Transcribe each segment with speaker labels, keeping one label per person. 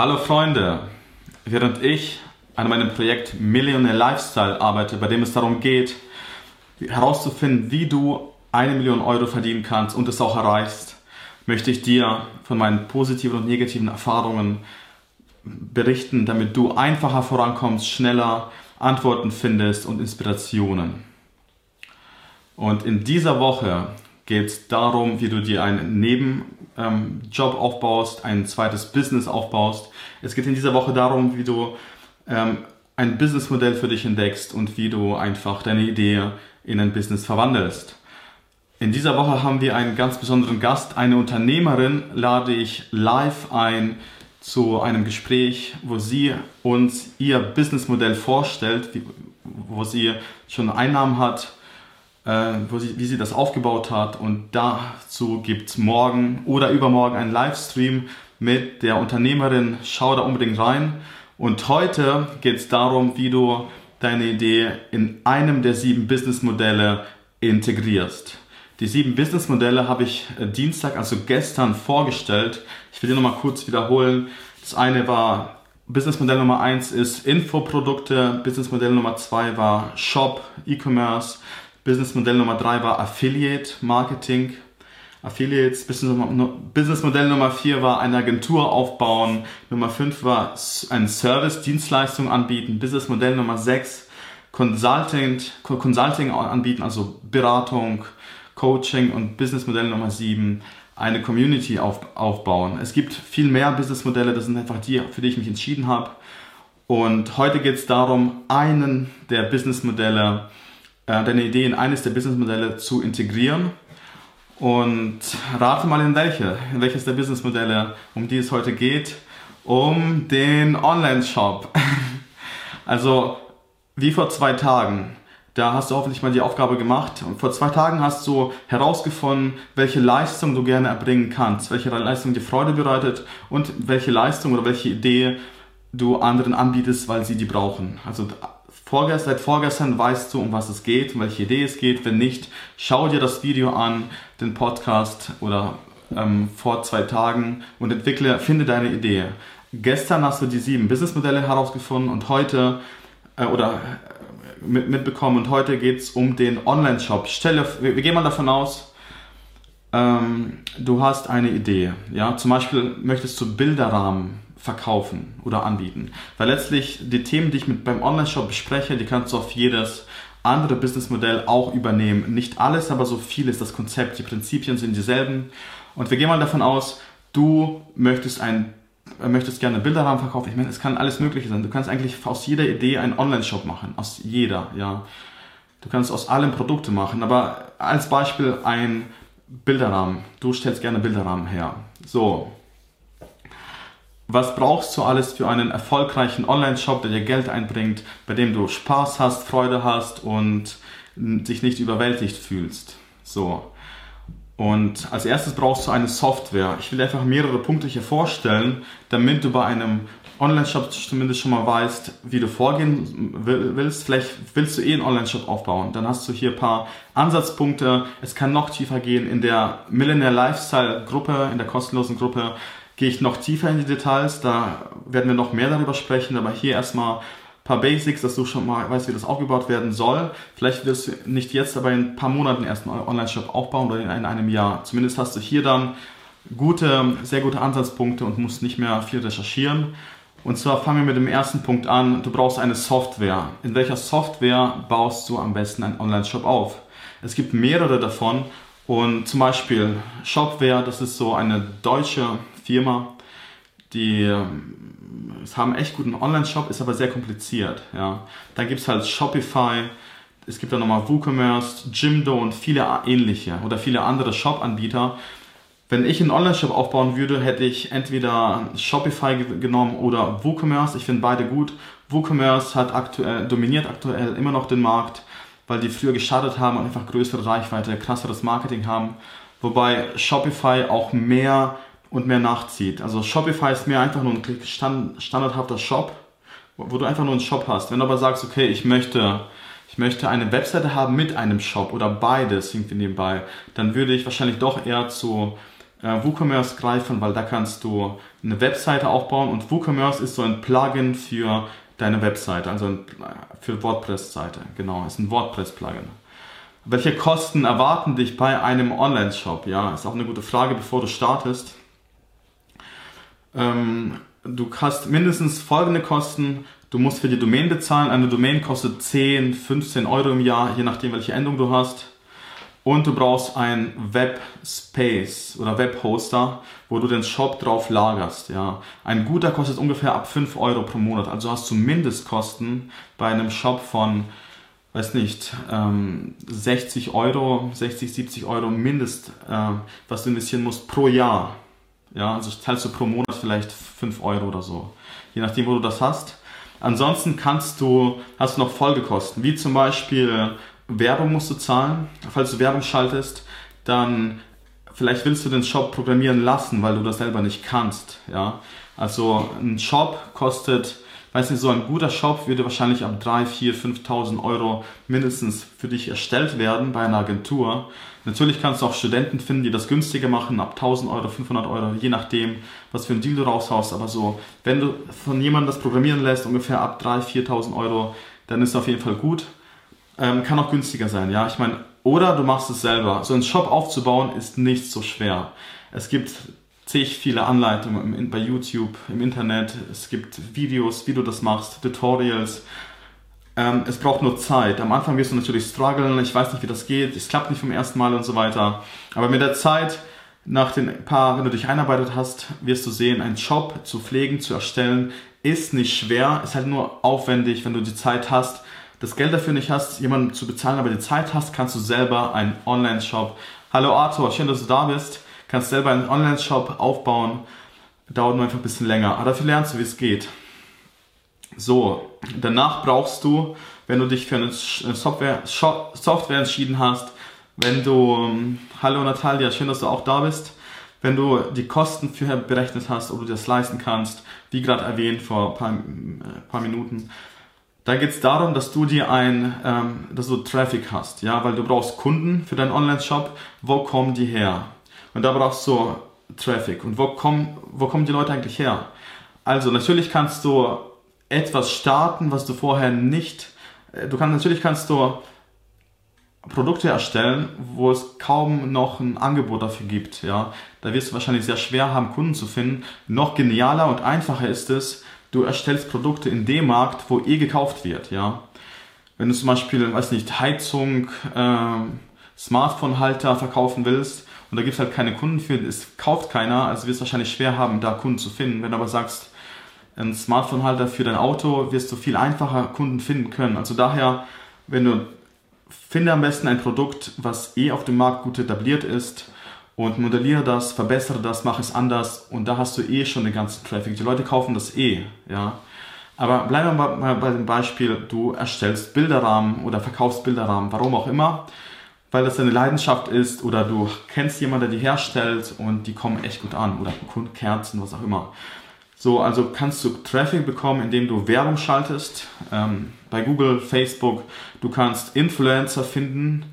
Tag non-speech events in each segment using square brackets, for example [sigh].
Speaker 1: Hallo Freunde, während ich an meinem Projekt Millionaire Lifestyle arbeite, bei dem es darum geht, herauszufinden, wie du eine Million Euro verdienen kannst und es auch erreichst, möchte ich dir von meinen positiven und negativen Erfahrungen berichten, damit du einfacher vorankommst, schneller Antworten findest und Inspirationen. Und in dieser Woche geht es darum, wie du dir einen Nebenjob ähm, aufbaust, ein zweites Business aufbaust. Es geht in dieser Woche darum, wie du ähm, ein Businessmodell für dich entdeckst und wie du einfach deine Idee in ein Business verwandelst. In dieser Woche haben wir einen ganz besonderen Gast, eine Unternehmerin lade ich live ein zu einem Gespräch, wo sie uns ihr Businessmodell vorstellt, wo sie schon Einnahmen hat, sie, wie sie das aufgebaut hat. Und dazu gibt es morgen oder übermorgen einen Livestream mit der Unternehmerin. Schau da unbedingt rein. Und heute geht es darum, wie du deine Idee in einem der sieben Businessmodelle integrierst. Die sieben Businessmodelle habe ich äh, Dienstag, also gestern, vorgestellt. Ich will die nochmal kurz wiederholen. Das eine war Businessmodell Nummer eins ist Infoprodukte, Businessmodell Nummer zwei war Shop, E-Commerce, Businessmodell Nummer drei war Affiliate Marketing. Affiliates, Businessmodell Nummer vier war eine Agentur aufbauen. Nummer fünf war ein Service, Dienstleistung anbieten. Businessmodell Nummer sechs Consulting, Consulting anbieten, also Beratung, Coaching und Businessmodell Nummer sieben eine Community auf, aufbauen. Es gibt viel mehr Businessmodelle, das sind einfach die, für die ich mich entschieden habe. Und heute geht es darum, einen der Businessmodelle deine Idee in eines der Businessmodelle zu integrieren. Und rate mal in welche, in welches der Businessmodelle, um die es heute geht, um den Online-Shop. [laughs] also wie vor zwei Tagen. Da hast du hoffentlich mal die Aufgabe gemacht. Und vor zwei Tagen hast du herausgefunden, welche Leistung du gerne erbringen kannst, welche Leistung dir Freude bereitet und welche Leistung oder welche Idee du anderen anbietest, weil sie die brauchen. Also vorgestern, seit vorgestern weißt du, um was es geht, um welche Idee es geht. Wenn nicht, schau dir das Video an, den Podcast oder ähm, vor zwei Tagen und entwickle, finde deine Idee. Gestern hast du die sieben Businessmodelle herausgefunden und heute äh, oder äh, mit, mitbekommen und heute geht es um den Online-Shop. Stelle, wir, wir, gehen mal davon aus, ähm, du hast eine Idee. Ja, zum Beispiel möchtest du Bilderrahmen verkaufen oder anbieten. Weil letztlich die Themen, die ich mit beim Online-Shop bespreche, die kannst du auf jedes andere Businessmodell auch übernehmen. Nicht alles, aber so viel ist das Konzept. Die Prinzipien sind dieselben. Und wir gehen mal davon aus, du möchtest ein möchtest gerne Bilderrahmen verkaufen. Ich meine, es kann alles Mögliche sein. Du kannst eigentlich aus jeder Idee einen Online-Shop machen. Aus jeder, ja. Du kannst aus allem Produkte machen. Aber als Beispiel ein Bilderrahmen. Du stellst gerne Bilderrahmen her. So, was brauchst du alles für einen erfolgreichen Online-Shop, der dir Geld einbringt, bei dem du Spaß hast, Freude hast und dich nicht überwältigt fühlst? So. Und als erstes brauchst du eine Software. Ich will einfach mehrere Punkte hier vorstellen, damit du bei einem Online-Shop zumindest schon mal weißt, wie du vorgehen willst. Vielleicht willst du eh einen Online-Shop aufbauen. Dann hast du hier ein paar Ansatzpunkte. Es kann noch tiefer gehen in der Millionaire Lifestyle Gruppe, in der kostenlosen Gruppe gehe ich noch tiefer in die Details, da werden wir noch mehr darüber sprechen, aber hier erstmal ein paar Basics, dass du schon mal weißt, wie das aufgebaut werden soll. Vielleicht wirst du nicht jetzt, aber in ein paar Monaten erst einen Online-Shop aufbauen oder in einem Jahr. Zumindest hast du hier dann gute, sehr gute Ansatzpunkte und musst nicht mehr viel recherchieren. Und zwar fangen wir mit dem ersten Punkt an. Du brauchst eine Software. In welcher Software baust du am besten einen Online-Shop auf? Es gibt mehrere davon und zum Beispiel Shopware, das ist so eine deutsche Firma, die ähm, haben echt guten Online-Shop, ist aber sehr kompliziert. Ja. Dann gibt es halt Shopify, es gibt dann nochmal WooCommerce, Jimdo und viele ähnliche oder viele andere Shop-Anbieter. Wenn ich einen Online-Shop aufbauen würde, hätte ich entweder Shopify genommen oder WooCommerce. Ich finde beide gut. WooCommerce hat aktuell, dominiert aktuell immer noch den Markt, weil die früher gestartet haben und einfach größere Reichweite, krasseres Marketing haben. Wobei Shopify auch mehr und mehr nachzieht. Also Shopify ist mehr einfach nur ein stand, standardhafter Shop, wo du einfach nur einen Shop hast. Wenn du aber sagst, okay, ich möchte, ich möchte eine Webseite haben mit einem Shop oder beides irgendwie nebenbei, dann würde ich wahrscheinlich doch eher zu äh, WooCommerce greifen, weil da kannst du eine Webseite aufbauen und WooCommerce ist so ein Plugin für deine Webseite, also ein, für WordPress-Seite. Genau, ist ein WordPress-Plugin. Welche Kosten erwarten dich bei einem Online-Shop? Ja, ist auch eine gute Frage, bevor du startest. Ähm, du hast mindestens folgende Kosten. Du musst für die Domain bezahlen. Eine Domain kostet 10, 15 Euro im Jahr, je nachdem, welche Endung du hast. Und du brauchst ein Web-Space oder Web-Hoster, wo du den Shop drauf lagerst. Ja. Ein guter kostet ungefähr ab 5 Euro pro Monat. Also hast du Mindestkosten bei einem Shop von, weiß nicht, ähm, 60 Euro, 60, 70 Euro Mindest, äh, was du investieren musst pro Jahr. Ja, also zahlst du pro Monat vielleicht 5 Euro oder so. Je nachdem, wo du das hast. Ansonsten kannst du, hast du noch Folgekosten, wie zum Beispiel Werbung musst du zahlen. Falls du Werbung schaltest, dann vielleicht willst du den Shop programmieren lassen, weil du das selber nicht kannst. Ja? Also ein Shop kostet, weiß nicht, so ein guter Shop würde wahrscheinlich ab 3, 4, 5.000 Euro mindestens für dich erstellt werden bei einer Agentur. Natürlich kannst du auch Studenten finden, die das günstiger machen, ab 1000 Euro, 500 Euro, je nachdem, was für ein Deal du raushaust. Aber so, wenn du von jemandem das programmieren lässt, ungefähr ab 3.000, 4.000 Euro, dann ist es auf jeden Fall gut. Ähm, kann auch günstiger sein, ja. Ich meine, oder du machst es selber. So einen Shop aufzubauen ist nicht so schwer. Es gibt zig viele Anleitungen bei YouTube, im Internet. Es gibt Videos, wie du das machst, Tutorials. Ähm, es braucht nur Zeit. Am Anfang wirst du natürlich strugglen. Ich weiß nicht, wie das geht. Es klappt nicht vom ersten Mal und so weiter. Aber mit der Zeit, nach den paar, wenn du dich einarbeitet hast, wirst du sehen, einen Shop zu pflegen, zu erstellen, ist nicht schwer. Ist halt nur aufwendig, wenn du die Zeit hast das Geld dafür nicht hast, jemanden zu bezahlen, aber die Zeit hast, kannst du selber einen Online-Shop. Hallo Arthur, schön, dass du da bist. Kannst selber einen Online-Shop aufbauen. Dauert nur einfach ein bisschen länger. Aber dafür lernst du, wie es geht. So, danach brauchst du, wenn du dich für eine Software, Software entschieden hast, wenn du, ähm, hallo Natalia, schön, dass du auch da bist, wenn du die Kosten für berechnet hast, ob du das leisten kannst, wie gerade erwähnt vor ein paar, äh, paar Minuten, da geht es darum, dass du dir ein, ähm, dass du Traffic hast, ja, weil du brauchst Kunden für deinen Online-Shop. Wo kommen die her? Und da brauchst du Traffic. Und wo kommen, wo kommen die Leute eigentlich her? Also natürlich kannst du etwas starten, was du vorher nicht. Äh, du kannst natürlich kannst du Produkte erstellen, wo es kaum noch ein Angebot dafür gibt. Ja, da wirst du wahrscheinlich sehr schwer haben, Kunden zu finden. Noch genialer und einfacher ist es, du erstellst Produkte in dem Markt, wo eh gekauft wird, ja. Wenn du zum Beispiel, weiß nicht, Heizung, äh, Smartphone-Halter verkaufen willst und da gibt es halt keine Kunden für, es kauft keiner, also wirst du wahrscheinlich schwer haben, da Kunden zu finden. Wenn du aber sagst, ein Smartphone-Halter für dein Auto, wirst du viel einfacher Kunden finden können. Also daher, wenn du finde am besten ein Produkt, was eh auf dem Markt gut etabliert ist und modelliere das, verbessere das, mache es anders und da hast du eh schon den ganzen Traffic. Die Leute kaufen das eh, ja. Aber bleiben wir mal bei dem Beispiel, du erstellst Bilderrahmen oder verkaufst Bilderrahmen, warum auch immer, weil das deine Leidenschaft ist oder du kennst jemanden, der die herstellt und die kommen echt gut an oder Kerzen, was auch immer. So, also kannst du Traffic bekommen, indem du Werbung schaltest, ähm, bei Google, Facebook, du kannst Influencer finden,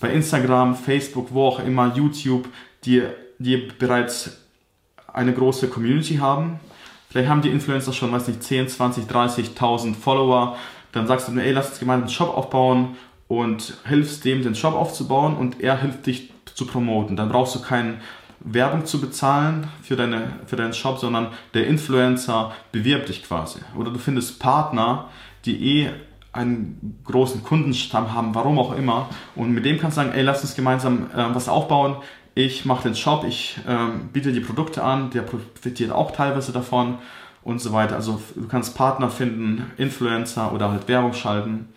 Speaker 1: bei Instagram, Facebook, wo auch immer, YouTube, die, die bereits eine große Community haben. Vielleicht haben die Influencer schon, weiß nicht, 10, 20, 30.000 Follower. Dann sagst du mir, ey, lass uns gemeinsam einen Shop aufbauen und hilfst dem, den Shop aufzubauen und er hilft dich zu promoten. Dann brauchst du keine Werbung zu bezahlen für, deine, für deinen Shop, sondern der Influencer bewirbt dich quasi. Oder du findest Partner, die eh einen großen Kundenstamm haben, warum auch immer. Und mit dem kannst du sagen, ey, lass uns gemeinsam äh, was aufbauen ich mache den Shop, ich ähm, biete die Produkte an, der profitiert auch teilweise davon und so weiter. Also du kannst Partner finden, Influencer oder halt Werbung schalten.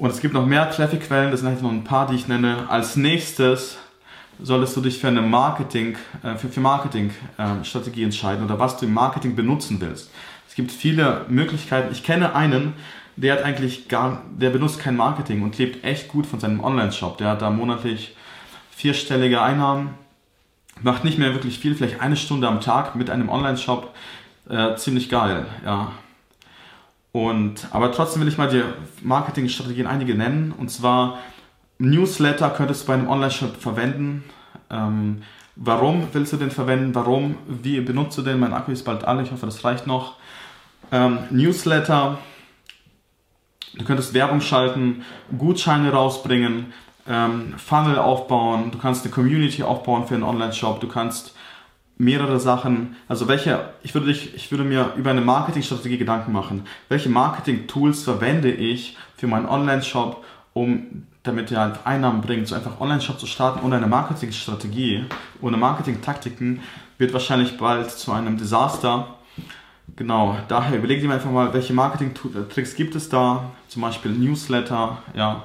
Speaker 1: Und es gibt noch mehr Traffic-Quellen, das sind halt noch ein paar, die ich nenne. Als nächstes solltest du dich für eine Marketing, äh, für, für Marketing-Strategie äh, entscheiden oder was du im Marketing benutzen willst. Es gibt viele Möglichkeiten. Ich kenne einen, der hat eigentlich gar, der benutzt kein Marketing und lebt echt gut von seinem Online-Shop. Der hat da monatlich vierstellige Einnahmen, macht nicht mehr wirklich viel, vielleicht eine Stunde am Tag mit einem Online-Shop, äh, ziemlich geil, ja. Und, aber trotzdem will ich mal die Marketingstrategien einige nennen. Und zwar Newsletter könntest du bei einem Online-Shop verwenden. Ähm, Warum willst du den verwenden? Warum? Wie benutzt du den? Mein Akku ist bald alle, ich hoffe, das reicht noch. Ähm, Newsletter, du könntest Werbung schalten, Gutscheine rausbringen, ähm, Funnel aufbauen, du kannst eine Community aufbauen für einen Online-Shop, du kannst mehrere Sachen, also welche, ich würde, dich, ich würde mir über eine Marketingstrategie Gedanken machen. Welche Marketing-Tools verwende ich für meinen Online-Shop, um damit er halt Einnahmen bringt. So einfach Online-Shop zu starten ohne eine Marketingstrategie, ohne Marketing-Taktiken wird wahrscheinlich bald zu einem Desaster. Genau, daher überlegt ihr einfach mal, welche Marketing-Tricks gibt es da, zum Beispiel Newsletter, ja,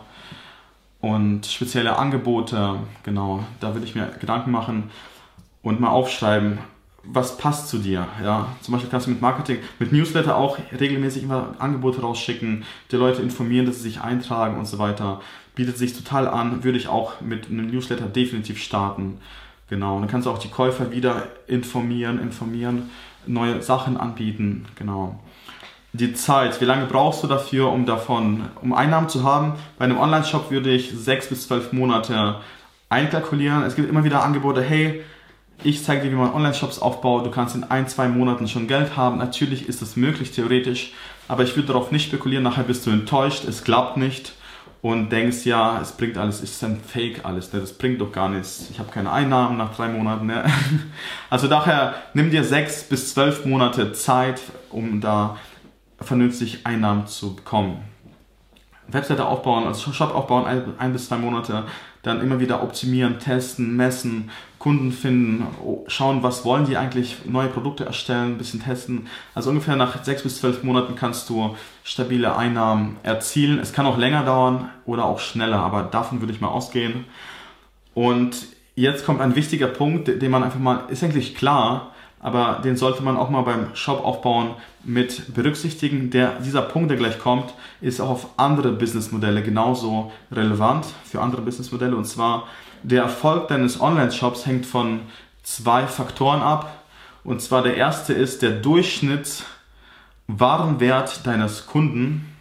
Speaker 1: und spezielle Angebote, genau, da würde ich mir Gedanken machen und mal aufschreiben, was passt zu dir. Ja, zum Beispiel kannst du mit Marketing, mit Newsletter auch regelmäßig immer Angebote rausschicken, die Leute informieren, dass sie sich eintragen und so weiter. Bietet sich total an, würde ich auch mit einem Newsletter definitiv starten. Genau, und dann kannst du auch die Käufer wieder informieren, informieren, neue Sachen anbieten. Genau. Die Zeit, wie lange brauchst du dafür, um davon, um Einnahmen zu haben? Bei einem Online-Shop würde ich sechs bis zwölf Monate einkalkulieren. Es gibt immer wieder Angebote, hey, ich zeige dir, wie man Online-Shops aufbaut. Du kannst in ein, zwei Monaten schon Geld haben. Natürlich ist das möglich, theoretisch. Aber ich würde darauf nicht spekulieren. Nachher bist du enttäuscht. Es klappt nicht. Und denkst, ja, es bringt alles, es ist ein Fake alles. Ne? Das bringt doch gar nichts. Ich habe keine Einnahmen nach drei Monaten. Ne? [laughs] Also daher nimm dir sechs bis zwölf Monate Zeit, um da vernünftig Einnahmen zu bekommen. Webseite aufbauen, also Shop aufbauen, ein, ein bis zwei Monate, dann immer wieder optimieren, testen, messen, Kunden finden, schauen, was wollen die eigentlich, neue Produkte erstellen, ein bisschen testen. Also ungefähr nach sechs bis zwölf Monaten kannst du stabile Einnahmen erzielen. Es kann auch länger dauern oder auch schneller, aber davon würde ich mal ausgehen. Und jetzt kommt ein wichtiger Punkt, den man einfach mal, ist eigentlich klar, aber den sollte man auch mal beim Shop aufbauen mit berücksichtigen. Der, dieser Punkt, der gleich kommt, ist auch auf andere Businessmodelle genauso relevant für andere Businessmodelle. Und zwar, der Erfolg deines Online-Shops hängt von zwei Faktoren ab. Und zwar der erste ist der Durchschnittswarenwert deines Kunden.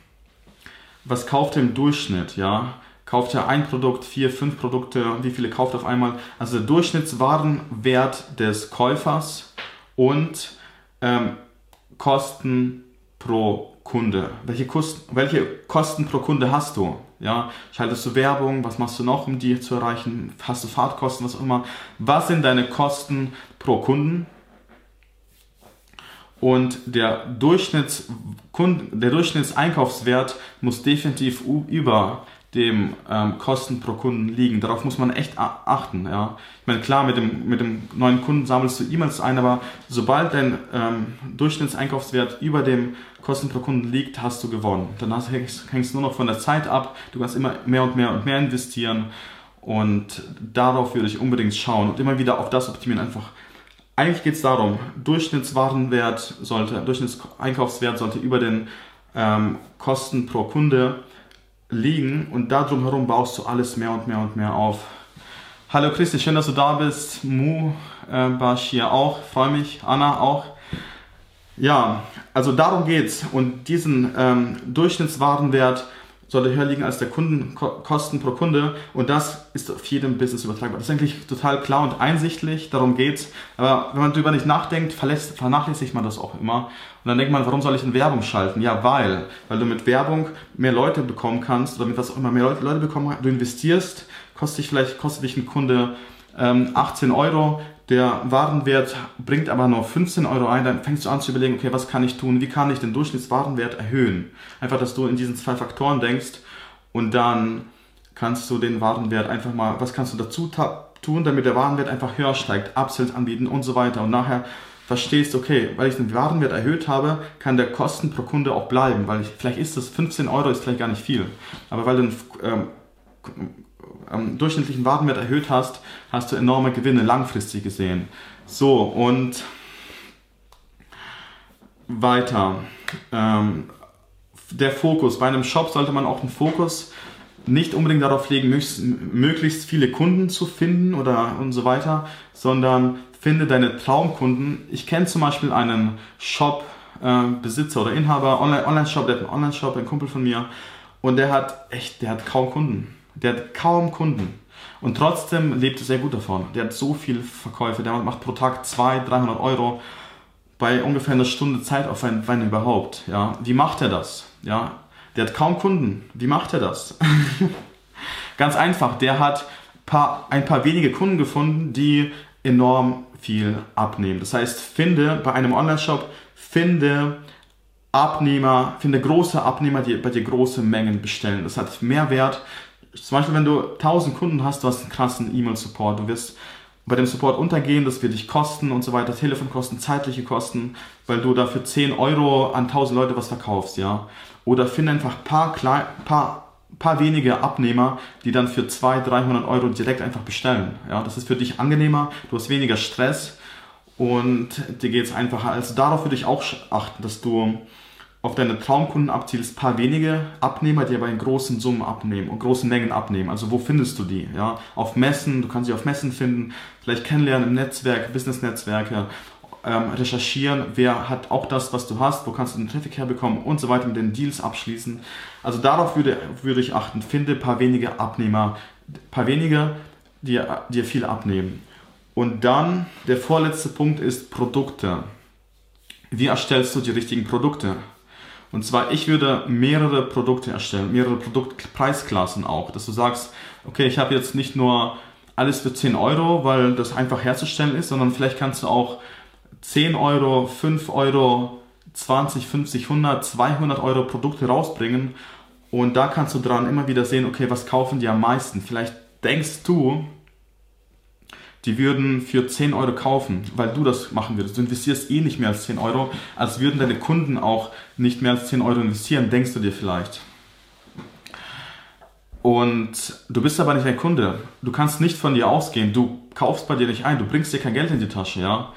Speaker 1: Was kauft er im Durchschnitt, ja? Kauft er ein Produkt, vier, fünf Produkte, wie viele kauft auf einmal? Also der Durchschnittswarenwert des Käufers und ähm, Kosten pro Kunde. Welche, Kosten, welche Kosten pro Kunde hast du? Ja, schaltest du Werbung? Was machst du noch, um die zu erreichen? Hast du Fahrtkosten, was auch immer? Was sind deine Kosten pro Kunden? Und der, Durchschnitts der Durchschnittseinkaufswert muss definitiv über dem ähm, Kosten pro Kunden liegen. Darauf muss man echt achten. Ja. Ich meine, klar, mit dem, mit dem neuen Kunden sammelst du E-Mails ein, aber sobald dein ähm, Durchschnittseinkaufswert über dem Kosten pro Kunden liegt, hast du gewonnen. Dann hast, hängst, hängst nur noch von der Zeit ab. Du kannst immer mehr und mehr und mehr investieren. Und darauf würde ich unbedingt schauen und immer wieder auf das optimieren. Einfach, eigentlich geht es darum, Durchschnittswarenwert sollte, Durchschnittseinkaufswert sollte über den ähm, Kosten pro Kunde liegen und da drumherum baust du alles mehr und mehr und mehr auf. Hallo Christi, schön, dass du da bist. Mu äh, Bashir auch, freue mich. Anna auch. Ja, also darum geht's und diesen ähm, Durchschnittswarenwert sollte höher liegen als der Kundenkosten pro Kunde und das ist auf jedem Business übertragbar. Das ist eigentlich total klar und einsichtlich, darum geht's. Aber wenn man darüber nicht nachdenkt, vernachlässigt man das auch immer. Und dann denkt man, warum soll ich in Werbung schalten? Ja, weil, weil du mit Werbung mehr Leute bekommen kannst oder mit was auch immer mehr Leute, Leute bekommen, du investierst, kostet dich vielleicht, kostet dich ein Kunde ähm, 18 Euro, der Warenwert bringt aber nur 15 Euro ein, dann fängst du an zu überlegen, okay, was kann ich tun, wie kann ich den Durchschnittswarenwert erhöhen? Einfach, dass du in diesen zwei Faktoren denkst und dann kannst du den Warenwert einfach mal, was kannst du dazu tun, damit der Warenwert einfach höher steigt, Upsells anbieten und so weiter. Und nachher verstehst, okay, weil ich den Warenwert erhöht habe, kann der Kosten pro Kunde auch bleiben, weil ich, vielleicht ist das 15 Euro ist vielleicht gar nicht viel, aber weil du einen ähm, ähm, durchschnittlichen Warenwert erhöht hast, hast du enorme Gewinne langfristig gesehen. So, und weiter. Ähm, der Fokus. Bei einem Shop sollte man auch einen Fokus nicht unbedingt darauf legen, möglichst viele Kunden zu finden oder und so weiter, sondern finde deine Traumkunden. Ich kenne zum Beispiel einen Shop-Besitzer äh, oder Inhaber, Online-Shop, der hat einen Online-Shop, ein Kumpel von mir, und der hat echt, der hat kaum Kunden. Der hat kaum Kunden. Und trotzdem lebt er sehr gut davon. Der hat so viele Verkäufe, der macht pro Tag 200, 300 Euro bei ungefähr einer Stunde Zeit auf ein, wenn überhaupt. Ja, wie macht er das? Ja, der hat kaum Kunden. Wie macht er das? [laughs] Ganz einfach. Der hat paar, ein paar wenige Kunden gefunden, die enorm viel abnehmen. Das heißt, finde bei einem Online-Shop, finde Abnehmer, finde große Abnehmer, die bei dir große Mengen bestellen. Das hat mehr Wert. Zum Beispiel, wenn du 1000 Kunden hast, du hast einen krassen E-Mail-Support, du wirst bei dem Support untergehen, das wird dich kosten und so weiter, Telefonkosten, zeitliche Kosten, weil du dafür 10 Euro an 1000 Leute was verkaufst, ja. Oder finde einfach paar, klein, paar, paar wenige Abnehmer, die dann für 200, 300 Euro direkt einfach bestellen, ja. Das ist für dich angenehmer, du hast weniger Stress und dir geht es einfacher. Also darauf würde ich auch achten, dass du auf deine Traumkunden abzielst, paar wenige Abnehmer, die aber in großen Summen abnehmen und großen Mengen abnehmen. Also wo findest du die? Ja, auf Messen, du kannst sie auf Messen finden, vielleicht kennenlernen im Netzwerk, Business-Netzwerke, ähm, recherchieren, wer hat auch das, was du hast, wo kannst du den Traffic herbekommen und so weiter mit den Deals abschließen. Also darauf würde, würde ich achten, finde paar wenige Abnehmer, paar wenige, die dir viel abnehmen. Und dann der vorletzte Punkt ist Produkte. Wie erstellst du die richtigen Produkte? Und zwar, ich würde mehrere Produkte erstellen, mehrere Produktpreisklassen auch, dass du sagst, okay, ich habe jetzt nicht nur alles für 10 Euro, weil das einfach herzustellen ist, sondern vielleicht kannst du auch 10 Euro, 5 Euro, 20, 50, 100, 200 Euro Produkte rausbringen und da kannst du dran immer wieder sehen, okay, was kaufen die am meisten? Vielleicht denkst du, die würden für 10 Euro kaufen, weil du das machen würdest. Du investierst eh nicht mehr als 10 Euro, als würden deine Kunden auch nicht mehr als 10 Euro investieren, denkst du dir vielleicht. Und du bist aber nicht ein Kunde. Du kannst nicht von dir ausgehen. Du kaufst bei dir nicht ein. Du bringst dir kein Geld in die Tasche, ja.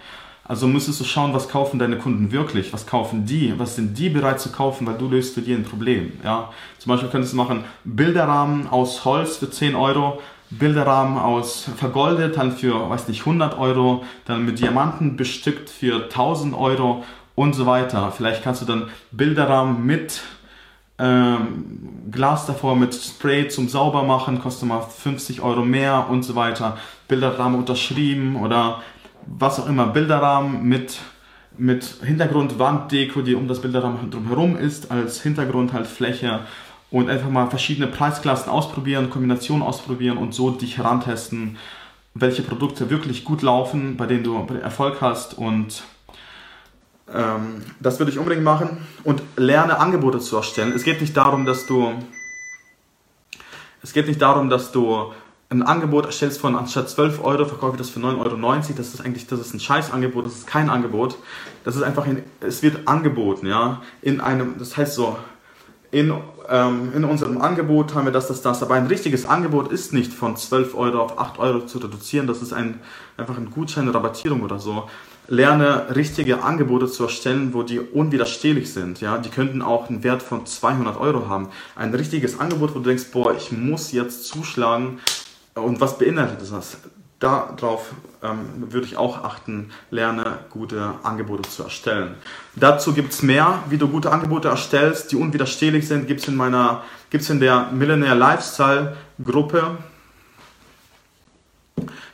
Speaker 1: Also müsstest du schauen, was kaufen deine Kunden wirklich? Was kaufen die? Was sind die bereit zu kaufen, weil du löst für die ein Problem, ja. Zum Beispiel könntest du machen Bilderrahmen aus Holz für 10 Euro Bilderrahmen aus vergoldet, dann für, weiß nicht, 100 Euro, dann mit Diamanten bestückt für 1000 Euro und so weiter. Vielleicht kannst du dann Bilderrahmen mit ähm, Glas davor mit Spray zum Saubermachen, kostet mal 50 Euro mehr und so weiter. Bilderrahmen unterschrieben oder was auch immer. Bilderrahmen mit, mit Hintergrund, Wanddeko, die um das Bilderrahmen drumherum ist, als Hintergrund halt Fläche und einfach mal verschiedene Preisklassen ausprobieren, Kombinationen ausprobieren und so dich herantesten, welche Produkte wirklich gut laufen, bei denen du Erfolg hast und ähm, das würde ich unbedingt machen und lerne Angebote zu erstellen. Es geht nicht darum, dass du es geht nicht darum, dass du ein Angebot erstellst von anstatt 12 Euro verkaufe ich das für 9,90 Euro. Das ist eigentlich, das ist ein Scheißangebot, das ist kein Angebot. Das ist einfach, in, es wird angeboten, ja, in einem, das heißt so, in, ähm, in unserem Angebot haben wir das, das, das. Aber ein richtiges Angebot ist nicht von 12 Euro auf 8 Euro zu reduzieren. Das ist ein, einfach ein Gutschein, Rabattierung oder so. Lerne richtige Angebote zu erstellen, wo die unwiderstehlich sind. Ja? Die könnten auch einen Wert von 200 Euro haben. Ein richtiges Angebot, wo du denkst, boah, ich muss jetzt zuschlagen. Und was beinhaltet das? Darauf ähm, würde ich auch achten, lerne gute Angebote zu erstellen. Dazu gibt es mehr, wie du gute Angebote erstellst, die unwiderstehlich sind, gibt es in meiner, gibt's in der Millionaire Lifestyle Gruppe.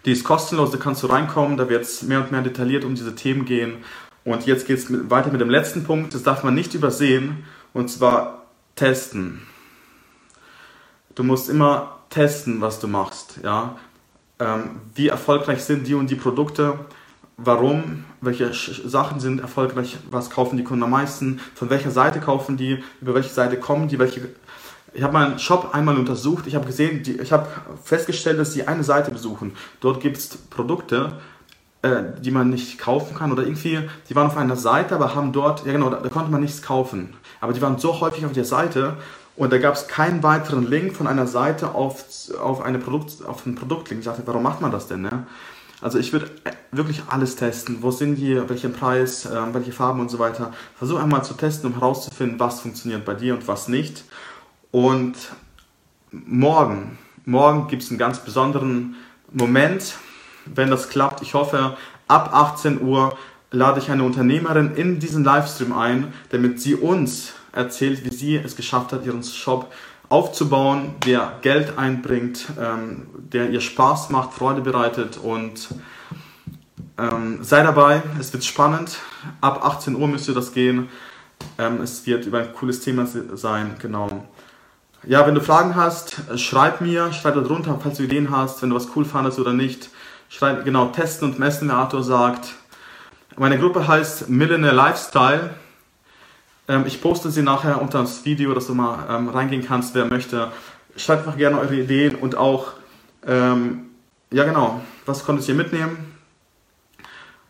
Speaker 1: Die ist kostenlos, da kannst du reinkommen, da wird es mehr und mehr detailliert um diese Themen gehen. Und jetzt geht es weiter mit dem letzten Punkt, das darf man nicht übersehen, und zwar testen. Du musst immer testen, was du machst. Ja? Ähm, wie erfolgreich sind die und die Produkte, warum, welche Sachen sind erfolgreich, was kaufen die Kunden am meisten, von welcher Seite kaufen die, über welche Seite kommen die, welche. Ich habe meinen Shop einmal untersucht, ich habe gesehen, die, ich habe festgestellt, dass sie eine Seite besuchen. Dort gibt es Produkte, äh, die man nicht kaufen kann oder irgendwie, die waren auf einer Seite, aber haben dort, ja genau, da, da konnte man nichts kaufen. Aber die waren so häufig auf der Seite und da gab es keinen weiteren Link von einer Seite auf, auf, eine Produkt, auf einen Produktlink. Ich dachte, warum macht man das denn? Ne? Also ich würde wirklich alles testen. Wo sind die, welchen Preis, äh, welche Farben und so weiter. Versuche einmal zu testen, um herauszufinden, was funktioniert bei dir und was nicht. Und morgen, morgen gibt es einen ganz besonderen Moment, wenn das klappt. Ich hoffe, ab 18 Uhr lade ich eine Unternehmerin in diesen Livestream ein, damit sie uns erzählt, wie sie es geschafft hat, ihren Shop aufzubauen, der Geld einbringt, ähm, der ihr Spaß macht, Freude bereitet und ähm, sei dabei, es wird spannend. Ab 18 Uhr müsste das gehen. Ähm, es wird über ein cooles Thema sein, genau. Ja, wenn du Fragen hast, schreib mir, schreib da drunter, falls du Ideen hast, wenn du was cool fandest oder nicht. Schreib, genau, testen und messen, wie Arthur sagt. Meine Gruppe heißt Millionaire Lifestyle. Ähm, ich poste sie nachher unter das Video, dass du mal ähm, reingehen kannst, wer möchte. Schreibt einfach gerne eure Ideen und auch, ähm, ja genau, was konntet ihr mitnehmen?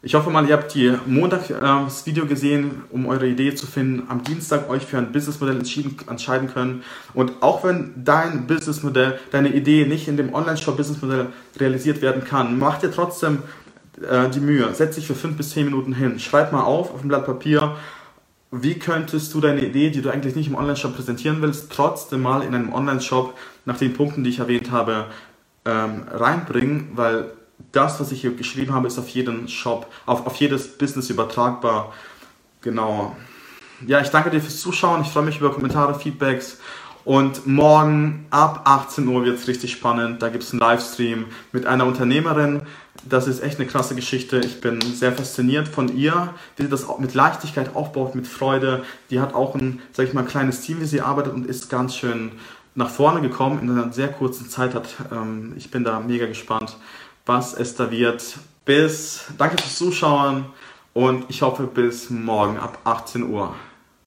Speaker 1: Ich hoffe mal, ihr habt die Montag äh, das Video gesehen, um eure Idee zu finden, am Dienstag euch für ein Businessmodell entscheiden können. Und auch wenn dein Businessmodell, deine Idee nicht in dem Online-Shop Businessmodell realisiert werden kann, mach dir trotzdem äh, die Mühe. Setz dich für fünf bis zehn Minuten hin. Schreib mal auf auf ein Blatt Papier, wie könntest du deine Idee, die du eigentlich nicht im Online-Shop präsentieren willst, trotzdem mal in einem Online-Shop nach den Punkten, die ich erwähnt habe, ähm, reinbringen, weil das, was ich hier geschrieben habe, ist auf jeden Shop, auf, auf jedes Business übertragbar. Genau. Ja, ich danke dir fürs Zuschauen. Ich freue mich über Kommentare, Feedbacks. Und morgen ab 18 Uhr wird es richtig spannend. Da gibt es einen Livestream mit einer Unternehmerin. Das ist echt eine klasse Geschichte. Ich bin sehr fasziniert von ihr, sie das mit Leichtigkeit aufbaut, mit Freude. Die hat auch ein, sag ich mal, kleines Team, wie sie arbeitet und ist ganz schön nach vorne gekommen in einer sehr kurzen Zeit. Hat, ähm, ich bin da mega gespannt was es da wird. Bis, danke fürs Zuschauen und ich hoffe bis morgen ab 18 Uhr.